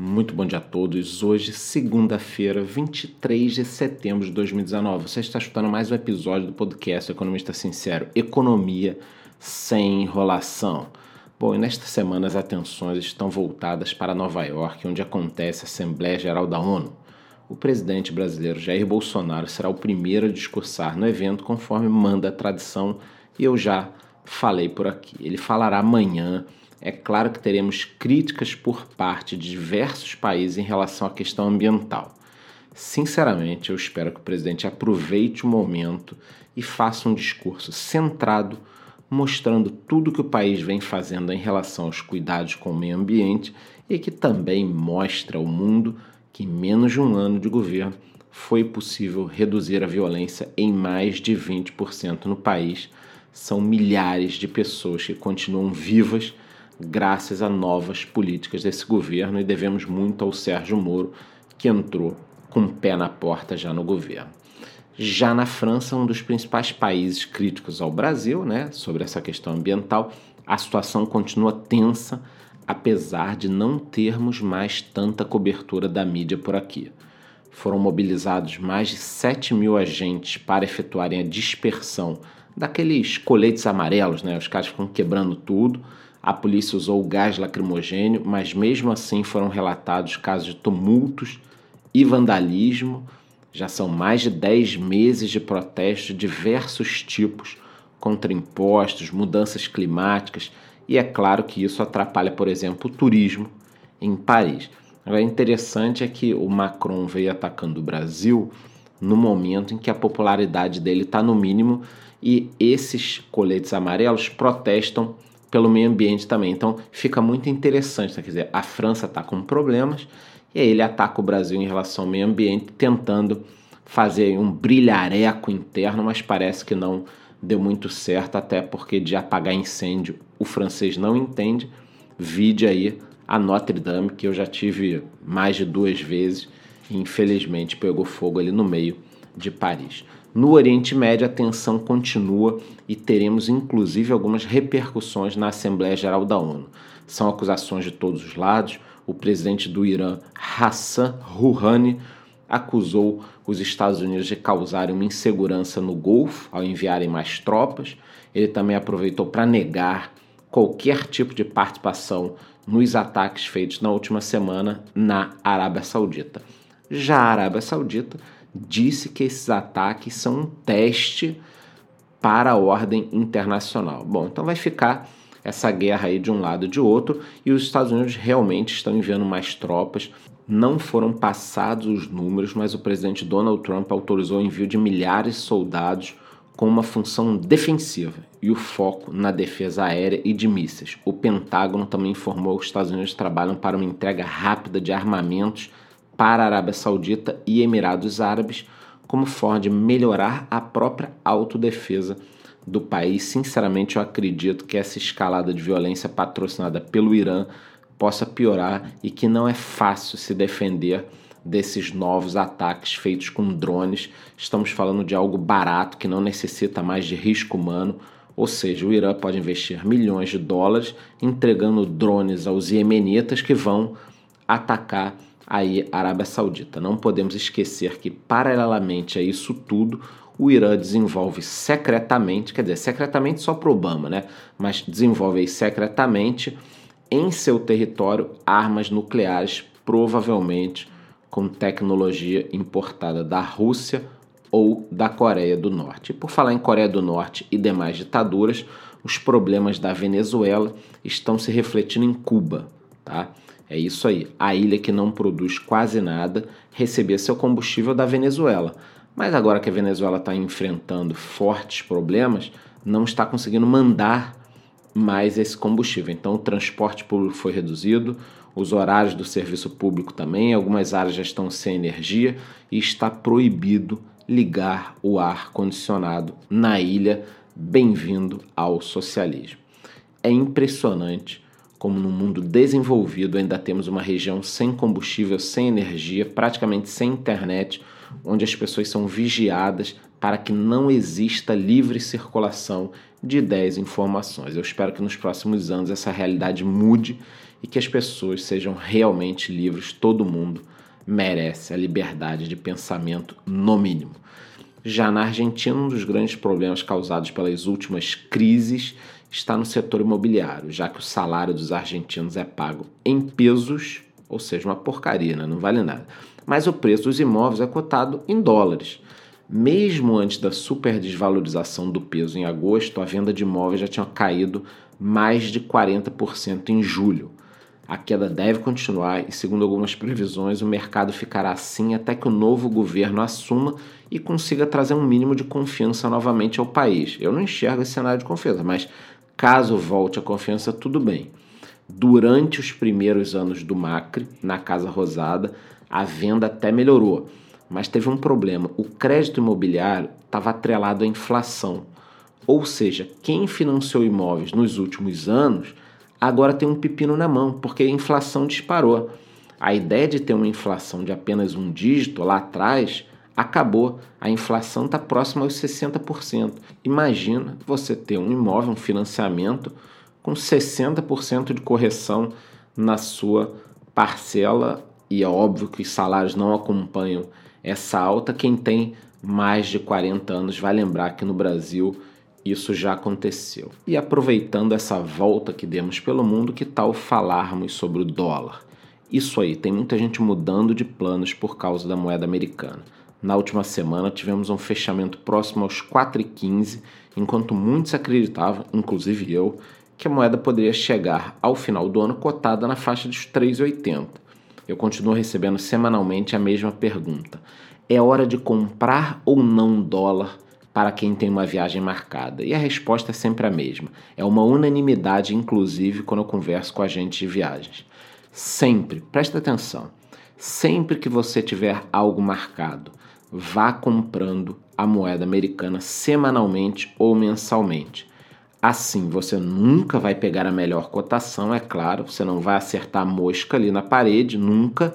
Muito bom dia a todos. Hoje, segunda-feira, 23 de setembro de 2019. Você está escutando mais um episódio do podcast Economista Sincero: Economia sem enrolação. Bom, e nesta semana as atenções estão voltadas para Nova York, onde acontece a Assembleia Geral da ONU. O presidente brasileiro Jair Bolsonaro será o primeiro a discursar no evento, conforme manda a tradição, e eu já falei por aqui. Ele falará amanhã é claro que teremos críticas por parte de diversos países em relação à questão ambiental. Sinceramente, eu espero que o presidente aproveite o momento e faça um discurso centrado, mostrando tudo que o país vem fazendo em relação aos cuidados com o meio ambiente e que também mostra ao mundo que em menos de um ano de governo foi possível reduzir a violência em mais de 20% no país. São milhares de pessoas que continuam vivas graças a novas políticas desse governo e devemos muito ao Sérgio Moro, que entrou com o pé na porta já no governo. Já na França, um dos principais países críticos ao Brasil, né, sobre essa questão ambiental, a situação continua tensa, apesar de não termos mais tanta cobertura da mídia por aqui. Foram mobilizados mais de 7 mil agentes para efetuarem a dispersão daqueles coletes amarelos, né? Os caras ficam quebrando tudo a polícia usou gás lacrimogênio, mas mesmo assim foram relatados casos de tumultos e vandalismo. Já são mais de 10 meses de protestos de diversos tipos contra impostos, mudanças climáticas, e é claro que isso atrapalha, por exemplo, o turismo em Paris. Agora, interessante é que o Macron veio atacando o Brasil no momento em que a popularidade dele está no mínimo e esses coletes amarelos protestam pelo meio ambiente também. Então fica muito interessante, né? quer dizer, a França está com problemas e aí ele ataca o Brasil em relação ao meio ambiente, tentando fazer um brilhareco interno, mas parece que não deu muito certo, até porque de apagar incêndio o francês não entende. Vide aí a Notre Dame, que eu já tive mais de duas vezes e infelizmente pegou fogo ali no meio de Paris. No Oriente Médio, a tensão continua e teremos inclusive algumas repercussões na Assembleia Geral da ONU. São acusações de todos os lados. O presidente do Irã, Hassan Rouhani, acusou os Estados Unidos de causarem uma insegurança no Golfo ao enviarem mais tropas. Ele também aproveitou para negar qualquer tipo de participação nos ataques feitos na última semana na Arábia Saudita. Já a Arábia Saudita disse que esses ataques são um teste para a ordem internacional. Bom, então vai ficar essa guerra aí de um lado e de outro, e os Estados Unidos realmente estão enviando mais tropas. Não foram passados os números, mas o presidente Donald Trump autorizou o envio de milhares de soldados com uma função defensiva e o foco na defesa aérea e de mísseis. O Pentágono também informou que os Estados Unidos trabalham para uma entrega rápida de armamentos para a Arábia Saudita e Emirados Árabes como forma de melhorar a própria autodefesa do país. Sinceramente, eu acredito que essa escalada de violência patrocinada pelo Irã possa piorar e que não é fácil se defender desses novos ataques feitos com drones. Estamos falando de algo barato que não necessita mais de risco humano. Ou seja, o Irã pode investir milhões de dólares entregando drones aos iemenitas que vão atacar aí Arábia Saudita. Não podemos esquecer que, paralelamente a isso tudo, o Irã desenvolve secretamente, quer dizer, secretamente só para Obama, né? Mas desenvolve aí secretamente em seu território armas nucleares, provavelmente com tecnologia importada da Rússia ou da Coreia do Norte. E por falar em Coreia do Norte e demais ditaduras, os problemas da Venezuela estão se refletindo em Cuba, tá? É isso aí. A ilha que não produz quase nada recebia seu combustível da Venezuela. Mas agora que a Venezuela está enfrentando fortes problemas, não está conseguindo mandar mais esse combustível. Então o transporte público foi reduzido, os horários do serviço público também, algumas áreas já estão sem energia e está proibido ligar o ar condicionado na ilha. Bem-vindo ao socialismo. É impressionante como no mundo desenvolvido ainda temos uma região sem combustível, sem energia, praticamente sem internet, onde as pessoas são vigiadas para que não exista livre circulação de ideias e informações. Eu espero que nos próximos anos essa realidade mude e que as pessoas sejam realmente livres. Todo mundo merece a liberdade de pensamento, no mínimo. Já na Argentina, um dos grandes problemas causados pelas últimas crises está no setor imobiliário, já que o salário dos argentinos é pago em pesos, ou seja, uma porcaria, né? não vale nada. Mas o preço dos imóveis é cotado em dólares. Mesmo antes da super desvalorização do peso em agosto, a venda de imóveis já tinha caído mais de 40% em julho. A queda deve continuar e, segundo algumas previsões, o mercado ficará assim até que o novo governo assuma e consiga trazer um mínimo de confiança novamente ao país. Eu não enxergo esse cenário de confiança, mas caso volte a confiança, tudo bem. Durante os primeiros anos do Macri, na Casa Rosada, a venda até melhorou, mas teve um problema: o crédito imobiliário estava atrelado à inflação. Ou seja, quem financiou imóveis nos últimos anos agora tem um pepino na mão, porque a inflação disparou. A ideia de ter uma inflação de apenas um dígito lá atrás acabou. A inflação está próxima aos 60%. Imagina você ter um imóvel, um financiamento com 60% de correção na sua parcela, e é óbvio que os salários não acompanham essa alta. Quem tem mais de 40 anos vai lembrar que no Brasil isso já aconteceu. E aproveitando essa volta que demos pelo mundo, que tal falarmos sobre o dólar? Isso aí, tem muita gente mudando de planos por causa da moeda americana. Na última semana tivemos um fechamento próximo aos 4,15, enquanto muitos acreditavam, inclusive eu, que a moeda poderia chegar ao final do ano cotada na faixa dos 3,80. Eu continuo recebendo semanalmente a mesma pergunta: é hora de comprar ou não dólar para quem tem uma viagem marcada? E a resposta é sempre a mesma. É uma unanimidade, inclusive, quando eu converso com agentes de viagens. Sempre, presta atenção, sempre que você tiver algo marcado, vá comprando a moeda americana semanalmente ou mensalmente. Assim, você nunca vai pegar a melhor cotação, é claro, você não vai acertar a mosca ali na parede, nunca,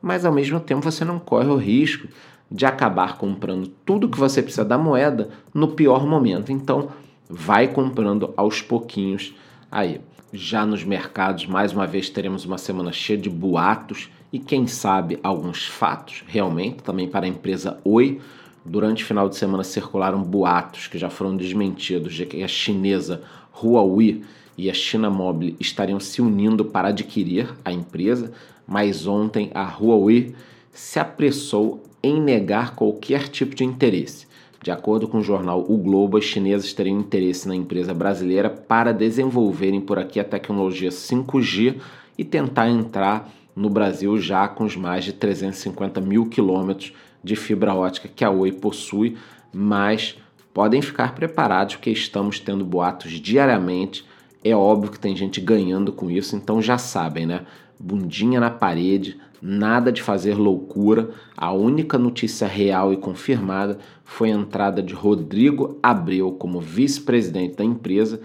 mas ao mesmo tempo você não corre o risco de acabar comprando tudo que você precisa da moeda no pior momento. Então, vai comprando aos pouquinhos aí. Já nos mercados, mais uma vez teremos uma semana cheia de boatos e quem sabe alguns fatos, realmente, também para a empresa Oi. Durante o final de semana circularam boatos que já foram desmentidos de que a chinesa Huawei e a China Mobile estariam se unindo para adquirir a empresa, mas ontem a Huawei se apressou em negar qualquer tipo de interesse. De acordo com o jornal O Globo, as chinesas teriam interesse na empresa brasileira para desenvolverem por aqui a tecnologia 5G e tentar entrar no Brasil já com os mais de 350 mil quilômetros de fibra ótica que a Oi possui, mas podem ficar preparados porque estamos tendo boatos diariamente. É óbvio que tem gente ganhando com isso, então já sabem, né? Bundinha na parede, nada de fazer loucura. A única notícia real e confirmada foi a entrada de Rodrigo Abreu como vice-presidente da empresa,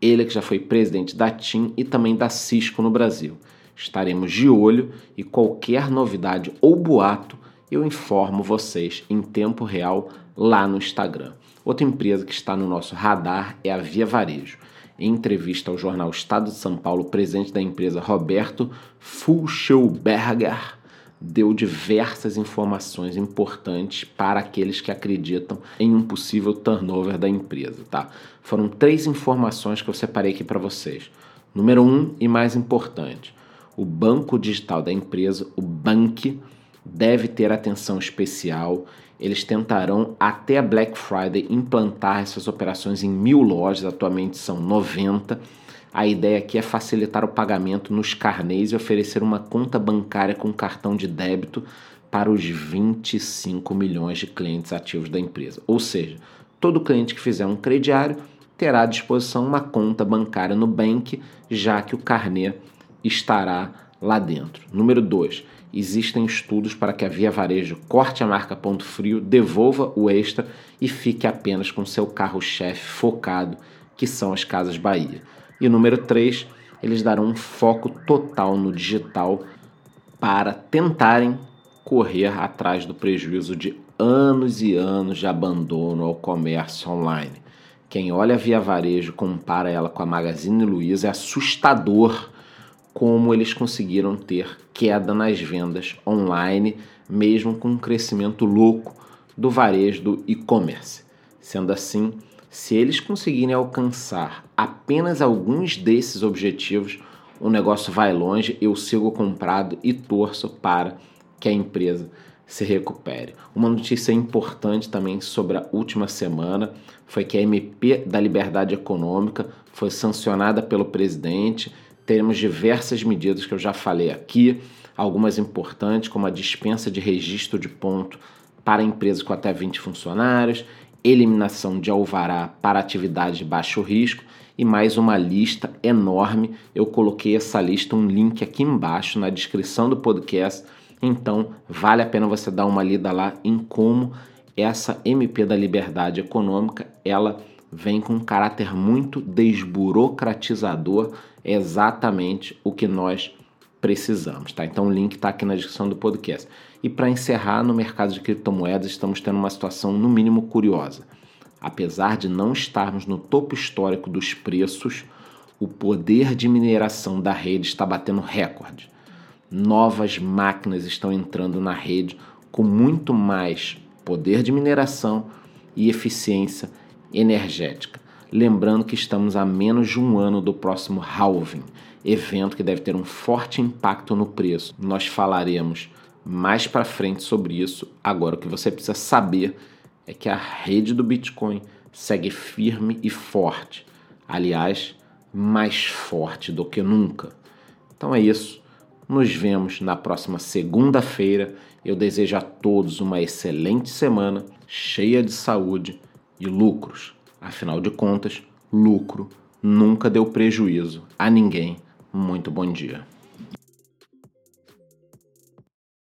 ele que já foi presidente da TIM e também da Cisco no Brasil. Estaremos de olho e qualquer novidade ou boato eu informo vocês em tempo real lá no Instagram. Outra empresa que está no nosso radar é a Via Varejo. Em entrevista ao jornal Estado de São Paulo, o presidente da empresa, Roberto Fulschelberger, deu diversas informações importantes para aqueles que acreditam em um possível turnover da empresa, tá? Foram três informações que eu separei aqui para vocês. Número um e mais importante, o banco digital da empresa, o Bank, deve ter atenção especial eles tentarão até a Black Friday implantar essas operações em mil lojas, atualmente são 90. A ideia aqui é facilitar o pagamento nos carnês e oferecer uma conta bancária com cartão de débito para os 25 milhões de clientes ativos da empresa. Ou seja, todo cliente que fizer um crediário terá à disposição uma conta bancária no Bank, já que o carnê estará lá dentro. Número 2 existem estudos para que a Via Varejo corte a marca Ponto Frio, devolva o extra e fique apenas com seu carro-chefe focado, que são as Casas Bahia. E número 3, eles darão um foco total no digital para tentarem correr atrás do prejuízo de anos e anos de abandono ao comércio online. Quem olha a Via Varejo compara ela com a Magazine Luiza é assustador como eles conseguiram ter queda nas vendas online, mesmo com um crescimento louco do varejo do e-commerce. Sendo assim, se eles conseguirem alcançar apenas alguns desses objetivos, o negócio vai longe, eu sigo comprado e torço para que a empresa se recupere. Uma notícia importante também sobre a última semana foi que a MP da Liberdade Econômica foi sancionada pelo presidente. Teremos diversas medidas que eu já falei aqui, algumas importantes, como a dispensa de registro de ponto para empresas com até 20 funcionários eliminação de alvará para atividade de baixo risco e mais uma lista enorme. Eu coloquei essa lista, um link aqui embaixo na descrição do podcast. Então, vale a pena você dar uma lida lá em como essa MP da Liberdade Econômica, ela vem com um caráter muito desburocratizador, exatamente o que nós precisamos, tá? Então o link está aqui na descrição do podcast. E para encerrar, no mercado de criptomoedas estamos tendo uma situação no mínimo curiosa. Apesar de não estarmos no topo histórico dos preços, o poder de mineração da rede está batendo recorde. Novas máquinas estão entrando na rede com muito mais poder de mineração e eficiência energética. Lembrando que estamos a menos de um ano do próximo halving, evento que deve ter um forte impacto no preço. Nós falaremos mais para frente sobre isso. Agora, o que você precisa saber é que a rede do Bitcoin segue firme e forte. Aliás, mais forte do que nunca. Então é isso. Nos vemos na próxima segunda-feira. Eu desejo a todos uma excelente semana, cheia de saúde e lucros. Afinal de contas, lucro nunca deu prejuízo a ninguém. Muito bom dia.